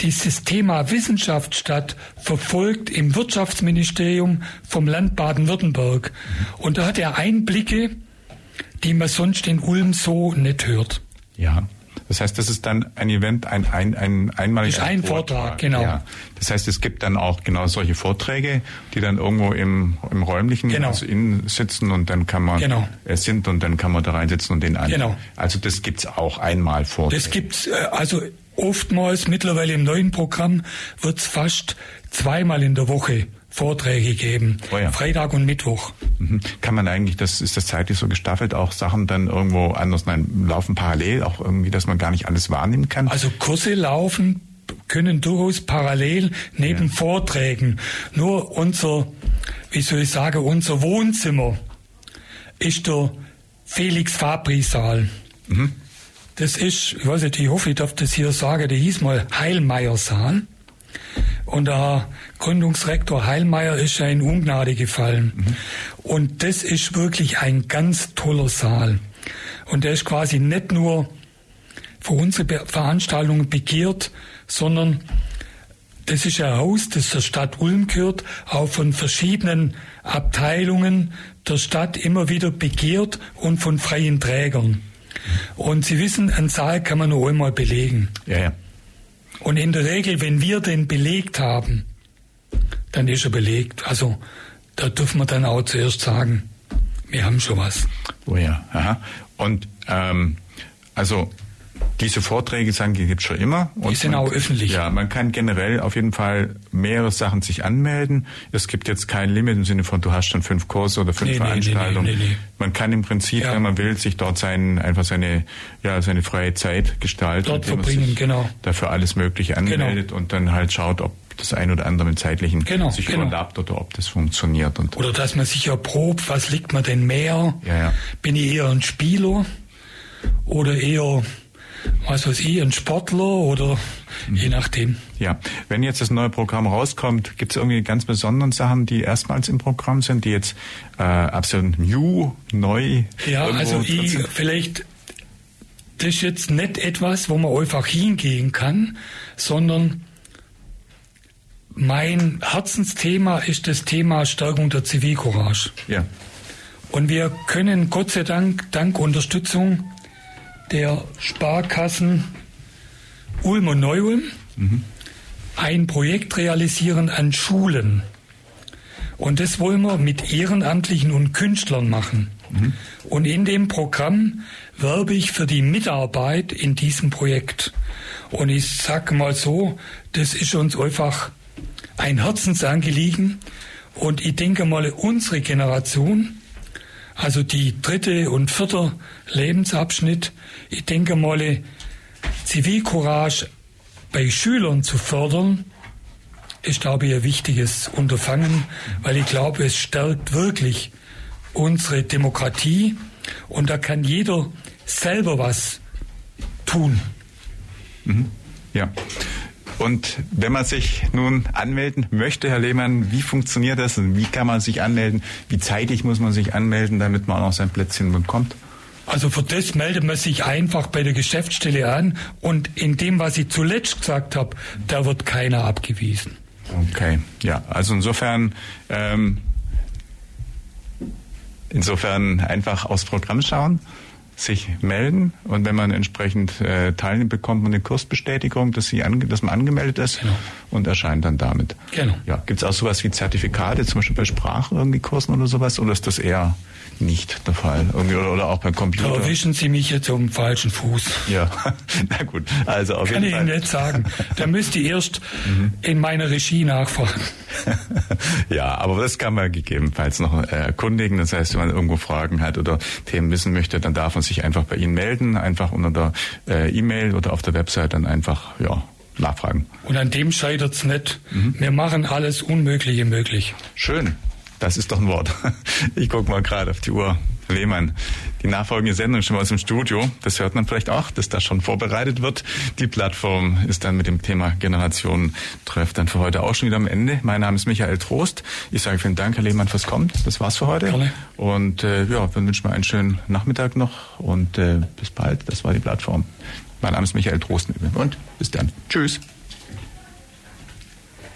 dieses Thema Wissenschaftsstadt verfolgt im Wirtschaftsministerium vom Land Baden-Württemberg. Und da hat er Einblicke, die man sonst in Ulm so nicht hört. Ja. Das heißt, das ist dann ein Event, ein, ein, ein einmaliger ein Vortrag. Vortrag, genau. Ja. Das heißt, es gibt dann auch genau solche Vorträge, die dann irgendwo im, im räumlichen genau. also innen sitzen und dann kann man genau. äh, sind und dann kann man da reinsitzen und den an. Genau. Also das gibt's auch einmal vor. Das gibt's äh, also oftmals mittlerweile im neuen Programm wird's fast zweimal in der Woche Vorträge geben. Oh ja. Freitag und Mittwoch. Mhm. Kann man eigentlich, das ist das zeitlich so gestaffelt, auch Sachen dann irgendwo anders, nein, laufen parallel, auch irgendwie, dass man gar nicht alles wahrnehmen kann? Also Kurse laufen können durchaus parallel neben ja. Vorträgen. Nur unser, wie soll ich sagen, unser Wohnzimmer ist der Felix Fabri Saal. Mhm. Das ist, ich weiß nicht, ich hoffe, ich darf das hier sagen, der hieß mal Heilmeier Saal. Und der Gründungsrektor Heilmeier ist ja in Ungnade gefallen. Mhm. Und das ist wirklich ein ganz toller Saal. Und der ist quasi nicht nur für unsere Veranstaltungen begehrt, sondern das ist ein Haus, das der Stadt Ulm gehört, auch von verschiedenen Abteilungen der Stadt immer wieder begehrt und von freien Trägern. Und Sie wissen, einen Saal kann man nur einmal belegen. Ja, ja. Und in der Regel, wenn wir den belegt haben, dann ist er belegt. Also da dürfen wir dann auch zuerst sagen, wir haben schon was. Oh ja, aha. Und ähm, also diese Vorträge sagen, die gibt es schon immer. Und die sind man, auch öffentlich. Ja, man kann generell auf jeden Fall mehrere Sachen sich anmelden. Es gibt jetzt kein Limit im Sinne von, du hast schon fünf Kurse oder fünf Nee, Veranstaltungen. nee, nee. Man kann im Prinzip, Ja. wenn man will, sich dort sein, einfach seine, ja, seine freie Zeit gestalten. Dort verbringen, genau. Dafür alles Mögliche anmeldet und dann halt schaut, ob das ein oder andere mit zeitlichen Genau, sich genau. überlappt oder ob das funktioniert. Und Oder dass man sich erprobt, was liegt mir denn mehr? Ja, ja. Bin ich eher ein Spieler oder eher, was weiß ich, ein Sportler oder Mhm. je nachdem. Ja, wenn jetzt das neue Programm rauskommt, gibt es irgendwie ganz besondere Sachen, die erstmals im Programm sind, die jetzt äh, absolut new, neu Ja, also ich, vielleicht, das ist jetzt nicht etwas, wo man einfach hingehen kann, sondern mein Herzensthema ist das Thema Stärkung der Zivilcourage. Ja, Und wir können Gott sei Dank, dank Unterstützung der Sparkassen Ulm und Neu-Ulm ein Projekt realisieren an Schulen. Und das wollen wir mit Ehrenamtlichen und Künstlern machen. Und in dem Programm werbe ich für die Mitarbeit in diesem Projekt. Und ich sage mal so, das ist uns einfach ein Herzensanliegen. Und ich denke mal, unsere Generation, also die dritte und vierte Lebensabschnitt, ich denke mal, Zivilcourage bei Schülern zu fördern, ist, glaube ich, ein wichtiges Unterfangen, weil ich glaube, es stärkt wirklich unsere Demokratie und da kann jeder selber was tun. ja. Und wenn man sich nun anmelden möchte, Herr Lehmann, wie funktioniert das? Und Wie kann man sich anmelden? Wie zeitig muss man sich anmelden, damit man auch noch sein Plätzchen bekommt? Also für das meldet man sich einfach bei der Geschäftsstelle an und in dem, was ich zuletzt gesagt habe, da wird keiner abgewiesen. Okay, ja, also insofern, ähm, insofern einfach aufs Programm schauen, sich melden und wenn man entsprechend äh, teilnimmt, bekommt man eine Kursbestätigung, dass, sie ange dass man angemeldet ist Genau. und erscheint dann damit. Genau. Ja, gibt es auch sowas wie Zertifikate, zum Beispiel bei Sprachen irgendwie Kursen oder sowas, oder ist das eher nicht der Fall? Oder, auch beim Da Computer? erwischen Sie mich jetzt um falschen Fuß. Ja, na gut, also auf Kann jeden ich Fall. Ihnen nicht sagen. Da müsste ich erst Mhm. in meiner Regie nachfragen. ja, aber das kann man gegebenenfalls noch äh, erkundigen. Das heißt, wenn man irgendwo Fragen hat oder Themen wissen möchte, dann darf man sich einfach bei Ihnen melden, einfach unter der äh, E-Mail oder auf der Website dann einfach ja, nachfragen. Und an dem scheitert es nicht. Mhm. Wir machen alles Unmögliche möglich. Schön. Das ist doch ein Wort. Ich gucke mal gerade auf die Uhr. Herr Lehmann, die nachfolgende Sendung schon mal aus dem Studio. Das hört man vielleicht auch, dass da schon vorbereitet wird. Die Plattform ist dann mit dem Thema Generation Treff dann für heute auch schon wieder am Ende. Mein Name ist Michael Trost. Ich sage vielen Dank, Herr Lehmann, fürs Kommen. Das war's für heute. Gerne. Und äh, ja, dann wünschen wir einen schönen Nachmittag noch und äh, bis bald. Das war die Plattform. Mein Name ist Michael Trost und bis dann. Tschüss.